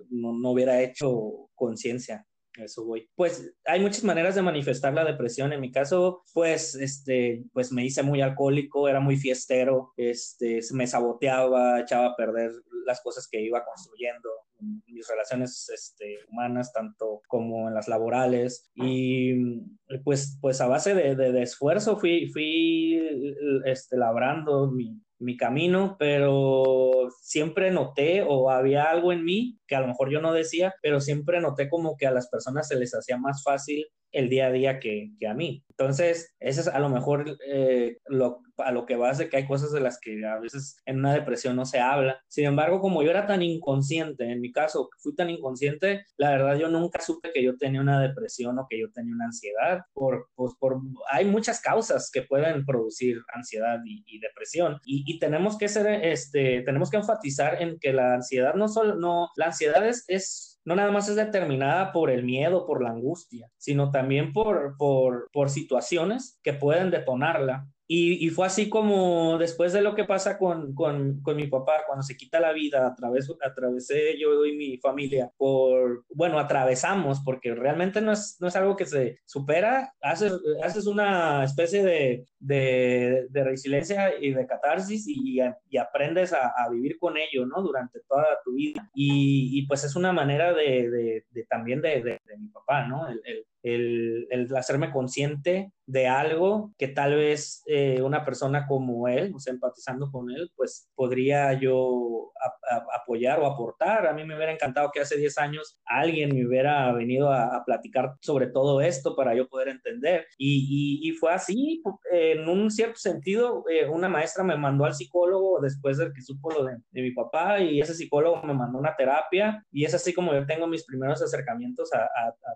no, no hubiera hecho conciencia eso voy. Pues hay muchas maneras de manifestar la depresión. En mi caso, pues, este, pues me hice muy alcohólico, era muy fiestero, este, me saboteaba, echaba a perder las cosas que iba construyendo, mis relaciones este, humanas, tanto como en las laborales. Y pues, pues a base de, esfuerzo fui, fui este, labrando mi camino, pero siempre noté o había algo en mí que a lo mejor yo no decía, pero siempre noté como que a las personas se les hacía más fácil el día a día que, que a mí. Entonces, ese es a lo mejor eh, lo, a lo que va de que hay cosas de las que a veces en una depresión no se habla. Sin embargo, como yo era tan inconsciente, en mi caso, fui tan inconsciente, la verdad yo nunca supe que yo tenía una depresión o que yo tenía una ansiedad. Por, pues, por, hay muchas causas que pueden producir ansiedad y, depresión y, y, tenemos que ser, este, tenemos que enfatizar en que la ansiedad no solo, no, la ansiedad es, es no nada más es determinada por el miedo, por la angustia, sino también por, por, por situaciones que pueden detonarla y, fue así como después de lo que pasa con, con, con, mi papá, cuando se quita la vida, a través, atravesé yo y mi familia por, bueno, atravesamos, porque realmente no es, no es algo que se supera, haces, haces una especie de, de, de resiliencia y de catarsis y, y aprendes a, a, vivir con ello, ¿no? Durante toda tu vida. Y, y pues es una manera de, de también de, mi papá, ¿no? El, el, el, hacerme consciente de algo que tal vez eh, una persona como él, o sea, empatizando con él, pues podría yo apoyar o aportar. A mí me hubiera encantado que hace 10 años alguien me hubiera venido a, platicar sobre todo esto para yo poder entender. Y, fue así, en un cierto sentido, eh, una maestra me mandó al psicólogo después de que supo lo de, mi papá y ese psicólogo me mandó una terapia y es así como yo tengo mis primeros acercamientos a,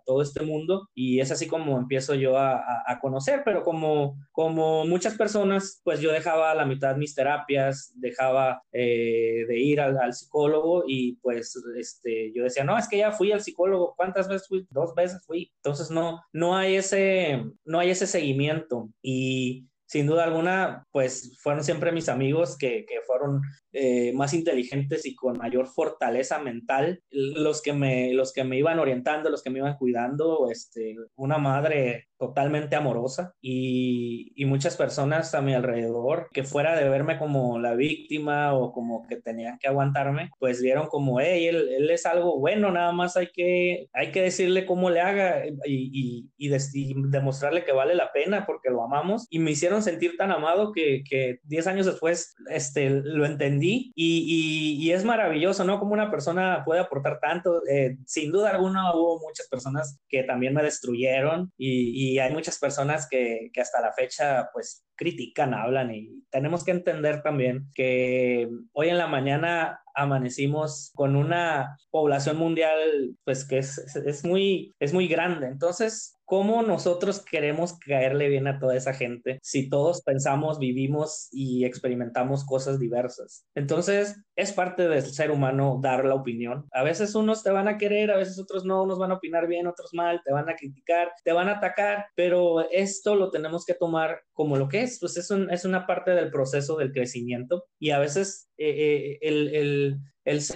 todo este mundo es así como empiezo yo a, a, conocer, pero como, como muchas personas, pues yo dejaba a la mitad mis terapias, dejaba eh, de ir al, al, psicólogo y pues este, yo decía, no, es que ya fui al psicólogo, ¿cuántas veces fui? Dos veces fui. Entonces no, no, hay, ese, no hay ese seguimiento y sin duda alguna, pues fueron siempre mis amigos que, que fueron eh, más inteligentes y con mayor fortaleza mental, los que, me, los que me iban orientando, los que me iban cuidando, este, una madre totalmente amorosa y, y, muchas personas a mi alrededor que fuera de verme como la víctima o como que tenían que aguantarme, pues vieron como, hey, él, él es algo bueno, nada más hay que, hay que decirle cómo le haga y, y, y, demostrarle que vale la pena porque lo amamos y me hicieron sentir tan amado que, que 10 años después este, lo entendí y, es maravilloso, ¿no? Como una persona puede aportar tanto. Eh, sin duda alguna hubo muchas personas que también me destruyeron y y hay muchas personas que, que hasta la fecha pues critican, hablan y tenemos que entender también que hoy en la mañana amanecimos con una población mundial pues que es, es, muy, es muy grande. Entonces, ¿cómo nosotros queremos caerle bien a toda esa gente si todos pensamos, vivimos y experimentamos cosas diversas? Entonces, es parte del ser humano dar la opinión. A veces unos te van a querer, a veces otros no, unos van a opinar bien, otros mal, te van a criticar, te van a atacar, pero esto lo tenemos que tomar como lo que es, pues es, es una parte del proceso del crecimiento y a veces eh, eh, el, el,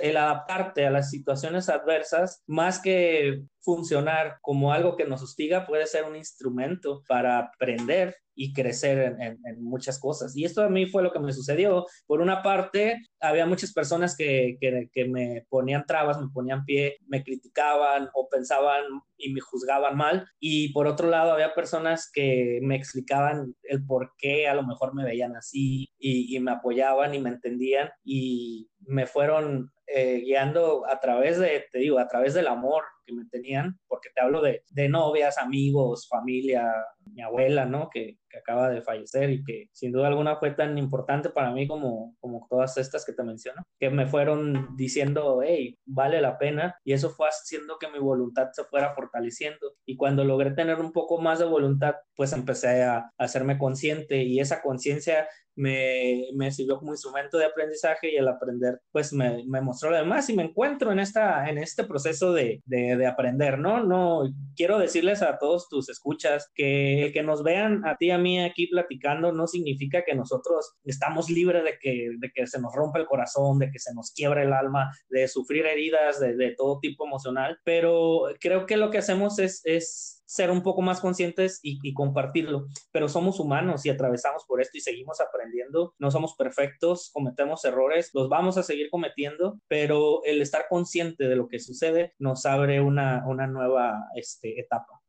el, adaptarte a las situaciones adversas, más que funcionar como algo que nos hostiga, puede ser un instrumento para aprender y crecer en, muchas cosas. Y esto a mí fue lo que me sucedió. Por una parte, había muchas personas que, que, me ponían trabas, me ponían pie, me criticaban o pensaban y me juzgaban mal. Y por otro lado, había personas que me explicaban el por qué a lo mejor me veían así y, y me apoyaban y me entendían y me fueron eh, guiando a través de, te digo, a través del amor que me tenían, porque te hablo de, de novias, amigos, familia, mi abuela, ¿no? Que, que, acaba de fallecer y que sin duda alguna fue tan importante para mí como, como todas estas que te menciono, que me fueron diciendo, hey, vale la pena, y eso fue haciendo que mi voluntad se fuera fortaleciendo. Y cuando logré tener un poco más de voluntad, pues empecé a, a hacerme consciente y esa conciencia me, me, sirvió como instrumento de aprendizaje y el aprender pues me, me, mostró lo demás y me encuentro en, esta, en este proceso de, de, de, aprender, ¿no? No, quiero decirles a todos tus escuchas que el que nos vean a ti y a mí aquí platicando no significa que nosotros estamos libres de que, de que se nos rompa el corazón, de que se nos quiebre el alma, de sufrir heridas de, de todo tipo emocional, pero creo que lo que hacemos es, es ser un poco más conscientes y, compartirlo. Pero somos humanos y atravesamos por esto y seguimos aprendiendo. No somos perfectos, cometemos errores, los vamos a seguir cometiendo, pero el estar consciente de lo que sucede nos abre una, nueva este, etapa.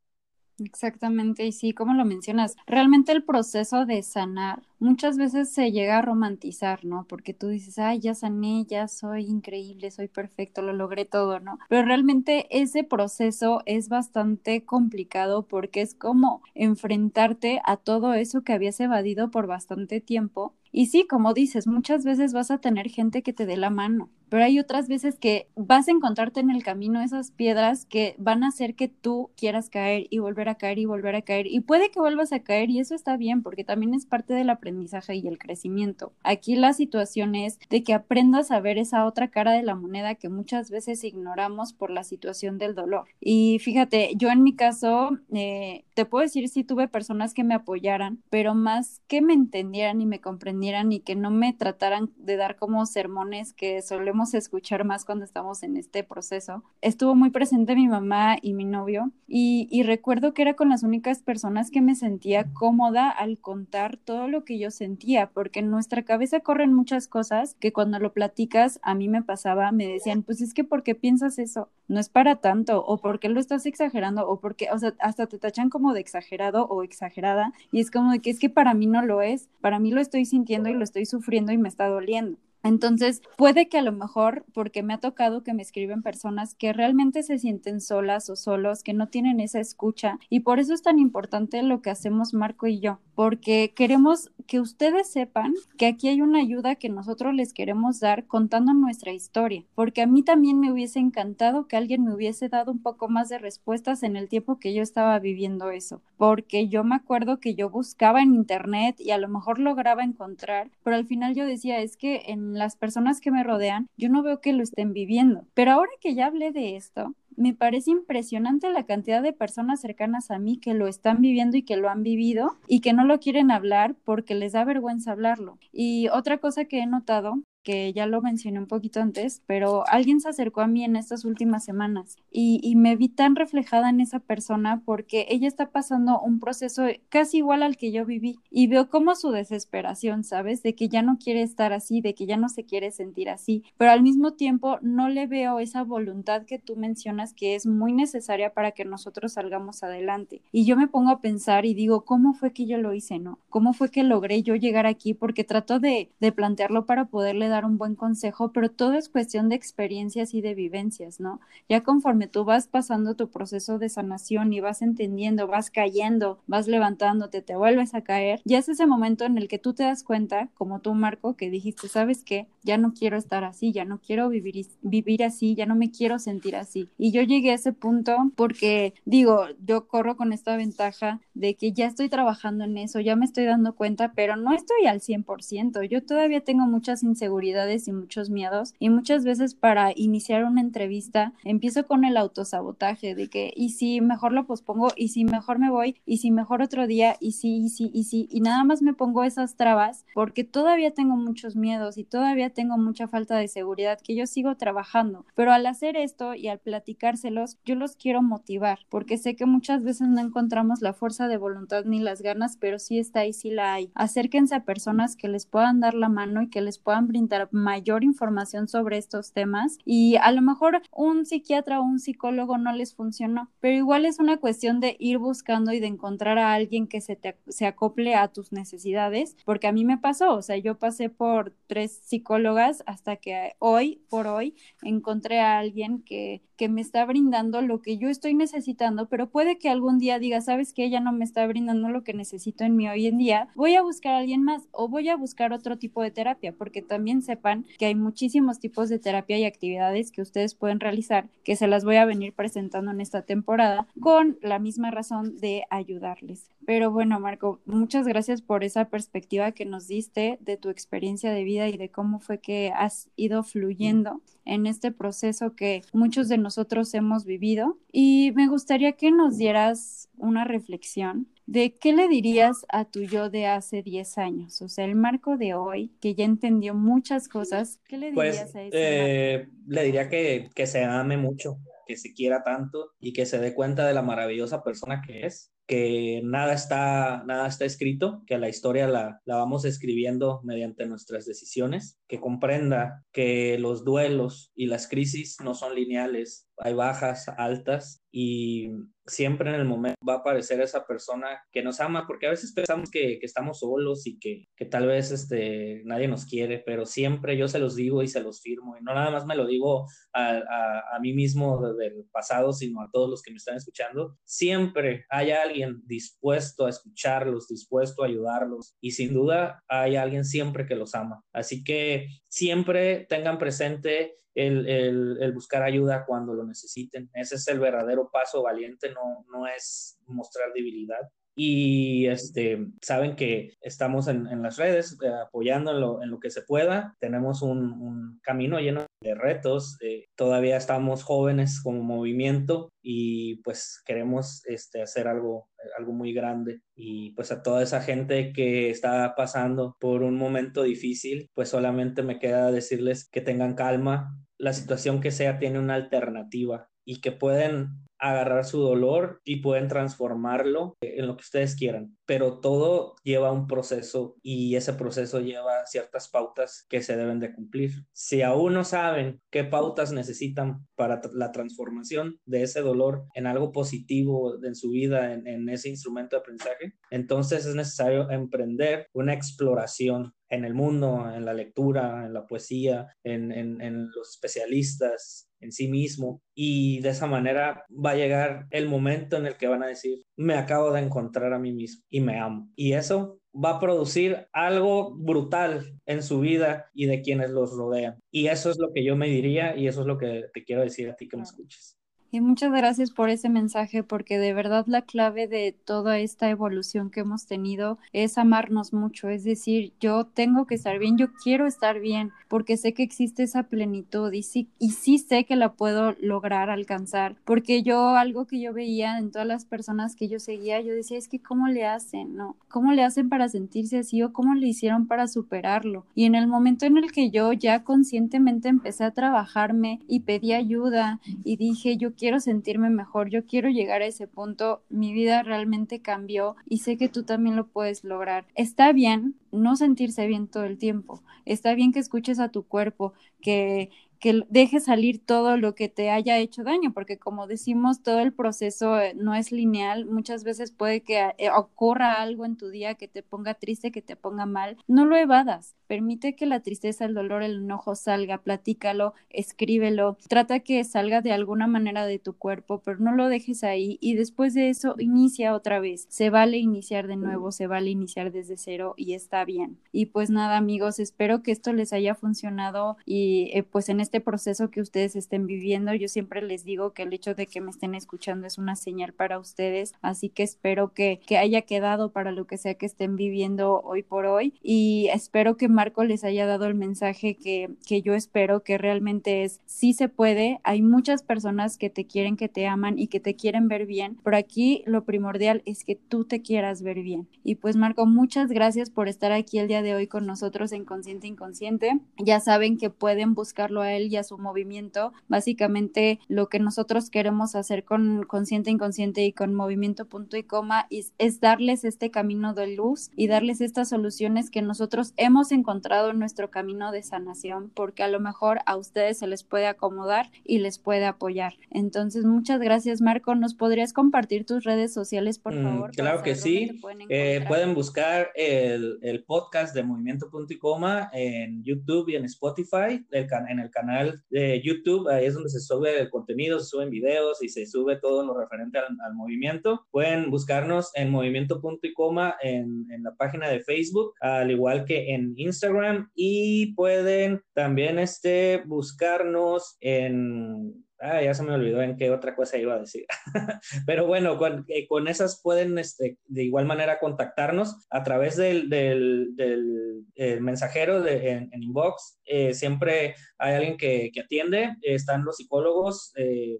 Exactamente, y sí, como lo mencionas, realmente el proceso de sanar muchas veces se llega a romantizar, ¿no? Porque tú dices, ay, ya sané, ya soy increíble, soy perfecto, lo logré todo, ¿no? Pero realmente ese proceso es bastante complicado porque es como enfrentarte a todo eso que habías evadido por bastante tiempo y sí, como dices, muchas veces vas a tener gente que te dé la mano, pero hay otras veces que vas a encontrarte en el camino esas piedras que van a hacer que tú quieras caer y volver a caer y volver a caer. Y puede que vuelvas a caer y eso está bien porque también es parte del aprendizaje y el crecimiento. Aquí la situación es de que aprendas a ver esa otra cara de la moneda que muchas veces ignoramos por la situación del dolor. Y fíjate, yo en mi caso, eh, te puedo decir si tuve personas que me apoyaran, pero más que me entendieran y me comprendieran y que no me trataran de dar como sermones que solemos escuchar más cuando estamos en este proceso. Estuvo muy presente mi mamá y mi novio y, y recuerdo que era con las únicas personas que me sentía cómoda al contar todo lo que yo sentía, porque en nuestra cabeza corren muchas cosas que cuando lo platicas a mí me pasaba, me decían, pues es que ¿por qué piensas eso? No es para tanto, o ¿por qué lo estás exagerando, o porque, o sea, hasta te tachan como de exagerado o exagerada, y es como de que es que para mí no lo es, para mí lo estoy sintiendo y lo estoy sufriendo y me está doliendo. Entonces, puede que a lo mejor, porque me ha tocado que me escriben personas que realmente se sienten solas o solos, que no tienen esa escucha, y por eso es tan importante lo que hacemos Marco y yo, porque queremos que ustedes sepan que aquí hay una ayuda que nosotros les queremos dar contando nuestra historia, porque a mí también me hubiese encantado que alguien me hubiese dado un poco más de respuestas en el tiempo que yo estaba viviendo eso, porque yo me acuerdo que yo buscaba en internet y a lo mejor lograba encontrar, pero al final yo decía, es que en las personas que me rodean, yo no veo que lo estén viviendo. Pero ahora que ya hablé de esto, me parece impresionante la cantidad de personas cercanas a mí que lo están viviendo y que lo han vivido y que no lo quieren hablar porque les da vergüenza hablarlo. Y otra cosa que he notado que ya lo mencioné un poquito antes, pero alguien se acercó a mí en estas últimas semanas y, me vi tan reflejada en esa persona porque ella está pasando un proceso casi igual al que yo viví y veo como su desesperación, ¿sabes? De que ya no quiere estar así, de que ya no se quiere sentir así, pero al mismo tiempo no le veo esa voluntad que tú mencionas que es muy necesaria para que nosotros salgamos adelante. Y yo me pongo a pensar y digo, ¿cómo fue que yo lo hice, no? ¿Cómo fue que logré yo llegar aquí? Porque trato de, de plantearlo para poderle dar un buen consejo, pero todo es cuestión de experiencias y de vivencias, ¿no? Ya conforme tú vas pasando tu proceso de sanación y vas entendiendo, vas cayendo, vas levantándote, te vuelves a caer, ya es ese momento en el que tú te das cuenta, como tú, Marco, que dijiste, ¿sabes qué? Ya no quiero estar así, ya no quiero vivir, vivir así, ya no me quiero sentir así. Y yo llegué a ese punto porque, digo, yo corro con esta ventaja de que ya estoy trabajando en eso, ya me estoy dando cuenta, pero no estoy al 100%. Yo todavía tengo muchas inseguridades y muchos miedos. Y muchas veces para iniciar una entrevista empiezo con el autosabotaje de que, y si mejor lo pospongo, y si mejor me voy, y si mejor otro día, y si, y si, y si, y nada más me pongo esas trabas porque todavía tengo muchos miedos y todavía tengo mucha falta de seguridad que yo sigo trabajando. Pero al hacer esto y al platicárselos, yo los quiero motivar porque sé que muchas veces no encontramos la fuerza de voluntad ni las ganas, pero sí está ahí, sí la hay. Acérquense a personas que les puedan dar la mano y que les puedan brindar mayor información sobre estos temas y a lo mejor un psiquiatra o un psicólogo no les funcionó, pero igual es una cuestión de ir buscando y de encontrar a alguien que se, te, se acople a tus necesidades, porque a mí me pasó, o sea, yo pasé por tres psicólogas hasta que hoy, por hoy, encontré a alguien que, que me está brindando lo que yo estoy necesitando, pero puede que algún día diga, sabes que ella no me está brindando lo que necesito en mí hoy en día, voy a buscar a alguien más o voy a buscar otro tipo de terapia, porque también sepan que hay muchísimos tipos de terapia y actividades que ustedes pueden realizar, que se las voy a venir presentando en esta temporada con la misma razón de ayudarles. Pero bueno, Marco, muchas gracias por esa perspectiva que nos diste de tu experiencia de vida y de cómo fue que has ido fluyendo en este proceso que muchos de nosotros hemos vivido. Y me gustaría que nos dieras una reflexión de qué le dirías a tu yo de hace 10 años, o sea, el Marco de hoy, que ya entendió muchas cosas, ¿qué le pues, dirías a ese eh, Le diría que, que se ame mucho, que se quiera tanto y que se dé cuenta de la maravillosa persona que es que nada está, nada está escrito, que la historia la, la vamos escribiendo mediante nuestras decisiones, que comprenda que los duelos y las crisis no son lineales, hay bajas, altas y siempre en el momento va a aparecer esa persona que nos ama, porque a veces pensamos que, que estamos solos y que, que, tal vez este, nadie nos quiere, pero siempre yo se los digo y se los firmo, y no nada más me lo digo a, a, a mí mismo del pasado, sino a todos los que me están escuchando, siempre hay alguien dispuesto a escucharlos, dispuesto a ayudarlos, y sin duda hay alguien siempre que los ama. Así que siempre tengan presente el, el, buscar ayuda cuando lo necesiten. Ese es el verdadero paso valiente, no, no es mostrar debilidad. Y este, saben que estamos en, en las redes eh, apoyando en lo, que se pueda. Tenemos un, un camino lleno de retos. Eh, todavía estamos jóvenes como movimiento y pues queremos este, hacer algo, algo muy grande. Y pues a toda esa gente que está pasando por un momento difícil, pues solamente me queda decirles que tengan calma, la situación que sea tiene una alternativa y que pueden agarrar su dolor y pueden transformarlo en lo que ustedes quieran. Pero todo lleva un proceso y ese proceso lleva ciertas pautas que se deben de cumplir. Si aún no saben qué pautas necesitan para la transformación de ese dolor en algo positivo en su vida, en, ese instrumento de aprendizaje, entonces es necesario emprender una exploración en el mundo, en la lectura, en la poesía, en, en, los especialistas, en sí mismo. Y de esa manera va a llegar el momento en el que van a decir, me acabo de encontrar a mí mismo y me amo. Y eso va a producir algo brutal en su vida y de quienes los rodean. Y eso es lo que yo me diría y eso es lo que te quiero decir a ti que me escuches. Y muchas gracias por ese mensaje, porque de verdad la clave de toda esta evolución que hemos tenido es amarnos mucho. Es decir, yo tengo que estar bien, yo quiero estar bien, porque sé que existe esa plenitud y sí, y sí sé que la puedo lograr alcanzar. Porque yo, algo que yo veía en todas las personas que yo seguía, yo decía, es que cómo le hacen, ¿no? ¿Cómo le hacen para sentirse así o cómo le hicieron para superarlo? Y en el momento en el que yo ya conscientemente empecé a trabajarme y pedí ayuda y dije, yo quiero sentirme mejor, yo quiero llegar a ese punto, mi vida realmente cambió y sé que tú también lo puedes lograr. Está bien no sentirse bien todo el tiempo, está bien que escuches a tu cuerpo, que que dejes salir todo lo que te haya hecho daño, porque como decimos, todo el proceso eh, no es lineal, muchas veces puede que eh, ocurra algo en tu día que te ponga triste, que te ponga mal, no lo evadas, permite que la tristeza, el dolor, el enojo salga, platícalo, escríbelo, trata que salga de alguna manera de tu cuerpo, pero no lo dejes ahí. Y después de eso inicia otra vez, se vale iniciar de nuevo, se vale iniciar desde cero y está bien. Y pues nada amigos, espero que esto les haya funcionado y eh, pues en este proceso que ustedes estén viviendo. Yo siempre les digo que el hecho de que me estén escuchando es una señal para ustedes, así que espero que, que haya quedado para lo que sea que estén viviendo hoy por hoy y espero que Marco les haya dado el mensaje que, que yo espero que realmente es sí se puede, hay muchas personas que te quieren, que te aman y que te quieren ver bien, pero aquí lo primordial es que tú te quieras ver bien. Y pues Marco, muchas gracias por estar aquí el día de hoy con nosotros en Consciente Inconsciente. Ya saben que pueden buscarlo a él y a su movimiento. Básicamente lo que nosotros queremos hacer con consciente, inconsciente y con movimiento punto y coma es, es darles este camino de luz y darles estas soluciones que nosotros hemos encontrado en nuestro camino de sanación, porque a lo mejor a ustedes se les puede acomodar y les puede apoyar. Entonces, muchas gracias, Marco. ¿Nos podrías compartir tus redes sociales, por mm, favor? claro que sí. Pueden, eh, pueden, buscar el, el, podcast de Movimiento Punto y Coma en YouTube y en Spotify, el, en el canal de YouTube, ahí es donde se sube el contenido, se suben videos y se sube todo lo referente al, movimiento. Pueden buscarnos en movimiento punto y coma en, en, la página de Facebook, al igual que en Instagram y pueden también este, buscarnos en Ah, ya se me olvidó en qué otra cosa iba a decir. Pero bueno, con, eh, con, esas pueden este, de igual manera contactarnos a través del, del, del eh, mensajero de, en, inbox. Eh, siempre hay alguien que, atiende, están los psicólogos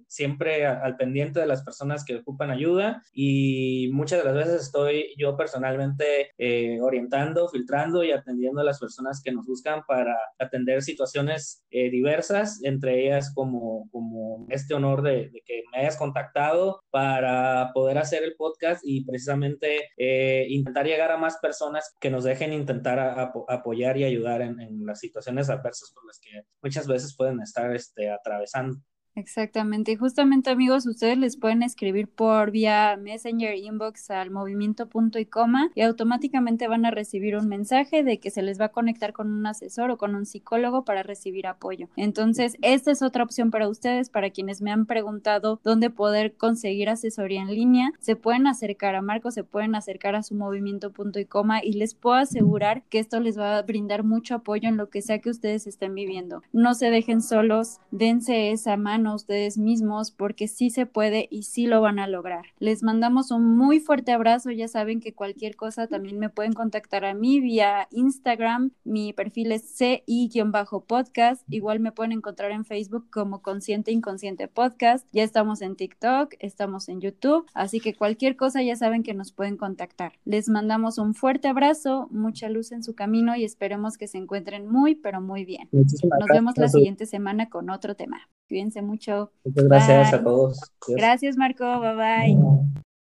siempre al pendiente de las personas que ocupan ayuda y muchas de las veces estoy yo personalmente orientando, filtrando y atendiendo a las personas que nos buscan para atender situaciones diversas, entre ellas como, como este honor de, que me hayas contactado para poder hacer el podcast y precisamente eh, intentar llegar a más personas que nos dejen intentar apoyar y ayudar en, en, las situaciones adversas por las que muchas veces pueden estar este, atravesando. Exactamente. Y justamente, amigos, ustedes les pueden escribir por vía Messenger Inbox al movimiento punto y coma y automáticamente van a recibir un mensaje de que se les va a conectar con un asesor o con un psicólogo para recibir apoyo. Entonces, esta es otra opción para ustedes, para quienes me han preguntado dónde poder conseguir asesoría en línea. Se pueden acercar a Marco, se pueden acercar a su movimiento punto y coma y les puedo asegurar que esto les va a brindar mucho apoyo en lo que sea que ustedes estén viviendo. No se dejen solos, dense esa mano ustedes mismos porque sí se puede y sí lo van a lograr. Les mandamos un muy fuerte abrazo. Ya saben que cualquier cosa también me pueden contactar a mí vía Instagram. Mi perfil es CI-podcast. Igual me pueden encontrar en Facebook como Consciente Inconsciente Podcast. Ya estamos en TikTok, estamos en YouTube. Así que cualquier cosa ya saben que nos pueden contactar. Les mandamos un fuerte abrazo, mucha luz en su camino y esperemos que se encuentren muy, pero muy bien. Nos vemos la siguiente semana con otro tema. Cuídense mucho. Muchas gracias a todos. Gracias, Marco. Bye bye.